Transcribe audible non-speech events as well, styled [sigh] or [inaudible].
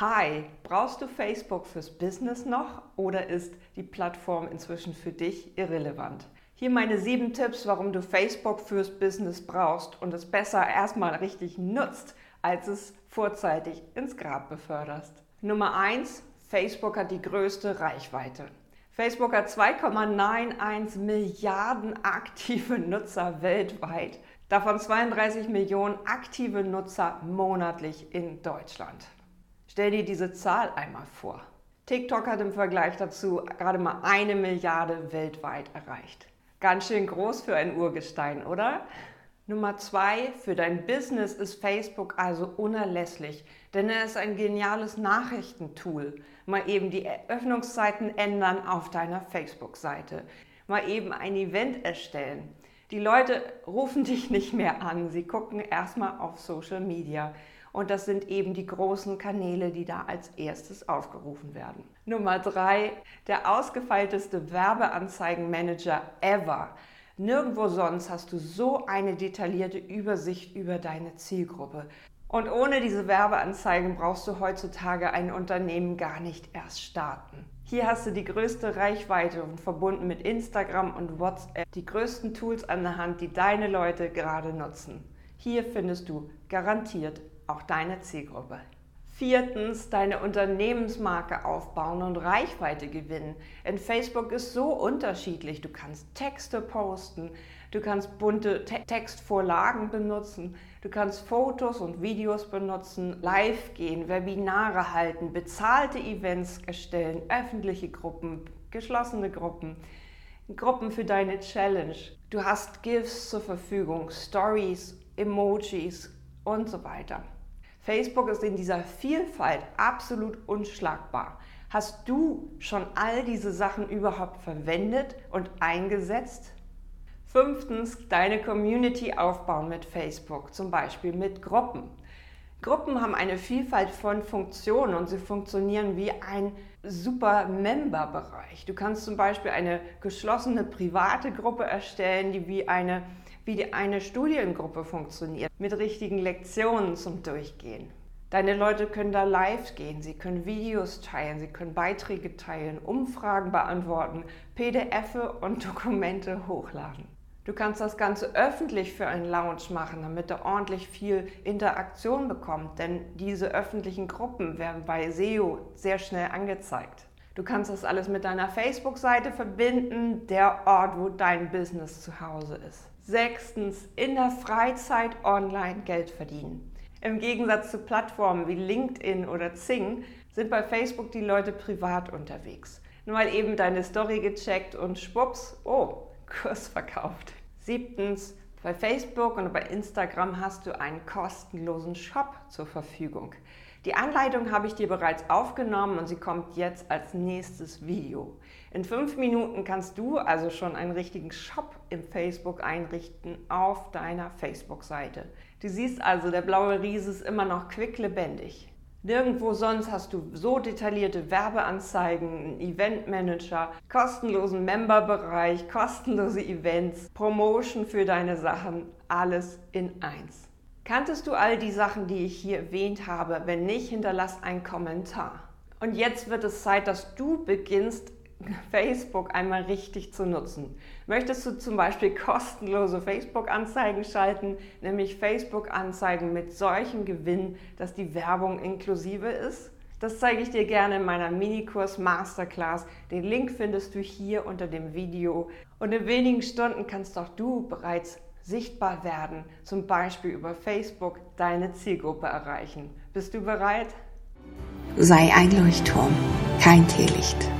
Hi, brauchst du Facebook fürs Business noch oder ist die Plattform inzwischen für dich irrelevant? Hier meine sieben Tipps, warum du Facebook fürs Business brauchst und es besser erstmal richtig nutzt, als es vorzeitig ins Grab beförderst. Nummer eins: Facebook hat die größte Reichweite. Facebook hat 2,91 Milliarden aktive Nutzer weltweit, davon 32 Millionen aktive Nutzer monatlich in Deutschland. Stell dir diese Zahl einmal vor. TikTok hat im Vergleich dazu gerade mal eine Milliarde weltweit erreicht. Ganz schön groß für ein Urgestein, oder? Nummer zwei, für dein Business ist Facebook also unerlässlich, denn er ist ein geniales Nachrichtentool. Mal eben die Öffnungszeiten ändern auf deiner Facebook-Seite. Mal eben ein Event erstellen. Die Leute rufen [laughs] dich nicht mehr an, sie gucken erstmal auf Social Media. Und das sind eben die großen Kanäle, die da als erstes aufgerufen werden. Nummer drei, der ausgefeilteste Werbeanzeigenmanager ever. Nirgendwo sonst hast du so eine detaillierte Übersicht über deine Zielgruppe. Und ohne diese Werbeanzeigen brauchst du heutzutage ein Unternehmen gar nicht erst starten. Hier hast du die größte Reichweite und verbunden mit Instagram und WhatsApp die größten Tools an der Hand, die deine Leute gerade nutzen. Hier findest du garantiert auch deine Zielgruppe. Viertens, deine Unternehmensmarke aufbauen und Reichweite gewinnen. In Facebook ist so unterschiedlich. Du kannst Texte posten, du kannst bunte Te Textvorlagen benutzen, du kannst Fotos und Videos benutzen, live gehen, Webinare halten, bezahlte Events erstellen, öffentliche Gruppen, geschlossene Gruppen, Gruppen für deine Challenge. Du hast GIFs zur Verfügung, Stories, Emojis und so weiter. Facebook ist in dieser Vielfalt absolut unschlagbar. Hast du schon all diese Sachen überhaupt verwendet und eingesetzt? Fünftens, deine Community aufbauen mit Facebook, zum Beispiel mit Gruppen. Gruppen haben eine Vielfalt von Funktionen und sie funktionieren wie ein super Member-Bereich. Du kannst zum Beispiel eine geschlossene private Gruppe erstellen, die wie eine wie eine Studiengruppe funktioniert, mit richtigen Lektionen zum Durchgehen. Deine Leute können da live gehen, sie können Videos teilen, sie können Beiträge teilen, Umfragen beantworten, PDF und Dokumente hochladen. Du kannst das Ganze öffentlich für einen Lounge machen, damit er ordentlich viel Interaktion bekommt, denn diese öffentlichen Gruppen werden bei SEO sehr schnell angezeigt. Du kannst das alles mit deiner Facebook-Seite verbinden, der Ort, wo dein Business zu Hause ist. Sechstens, in der Freizeit online Geld verdienen. Im Gegensatz zu Plattformen wie LinkedIn oder Zing sind bei Facebook die Leute privat unterwegs. Nur mal eben deine Story gecheckt und schwupps, oh, [laughs] Kurs verkauft. Siebtens, bei Facebook und bei Instagram hast du einen kostenlosen Shop zur Verfügung. Die Anleitung habe ich dir bereits aufgenommen und sie kommt jetzt als nächstes Video. In fünf Minuten kannst du also schon einen richtigen Shop im Facebook einrichten auf deiner Facebook-Seite. Du siehst also, der blaue Riese ist immer noch quicklebendig. Nirgendwo sonst hast du so detaillierte Werbeanzeigen, Eventmanager, kostenlosen Memberbereich, kostenlose Events, Promotion für deine Sachen, alles in eins. Kanntest du all die Sachen, die ich hier erwähnt habe? Wenn nicht, hinterlass einen Kommentar. Und jetzt wird es Zeit, dass du beginnst, [laughs] Facebook einmal richtig zu nutzen. Möchtest du zum Beispiel kostenlose Facebook-Anzeigen schalten, nämlich Facebook-Anzeigen mit solchem Gewinn, dass die Werbung inklusive ist? Das zeige ich dir gerne in meiner Minikurs Masterclass. Den Link findest du hier unter dem Video. Und in wenigen Stunden kannst auch du bereits sichtbar werden, zum Beispiel über Facebook deine Zielgruppe erreichen. Bist du bereit? Sei ein Leuchtturm, kein Teelicht.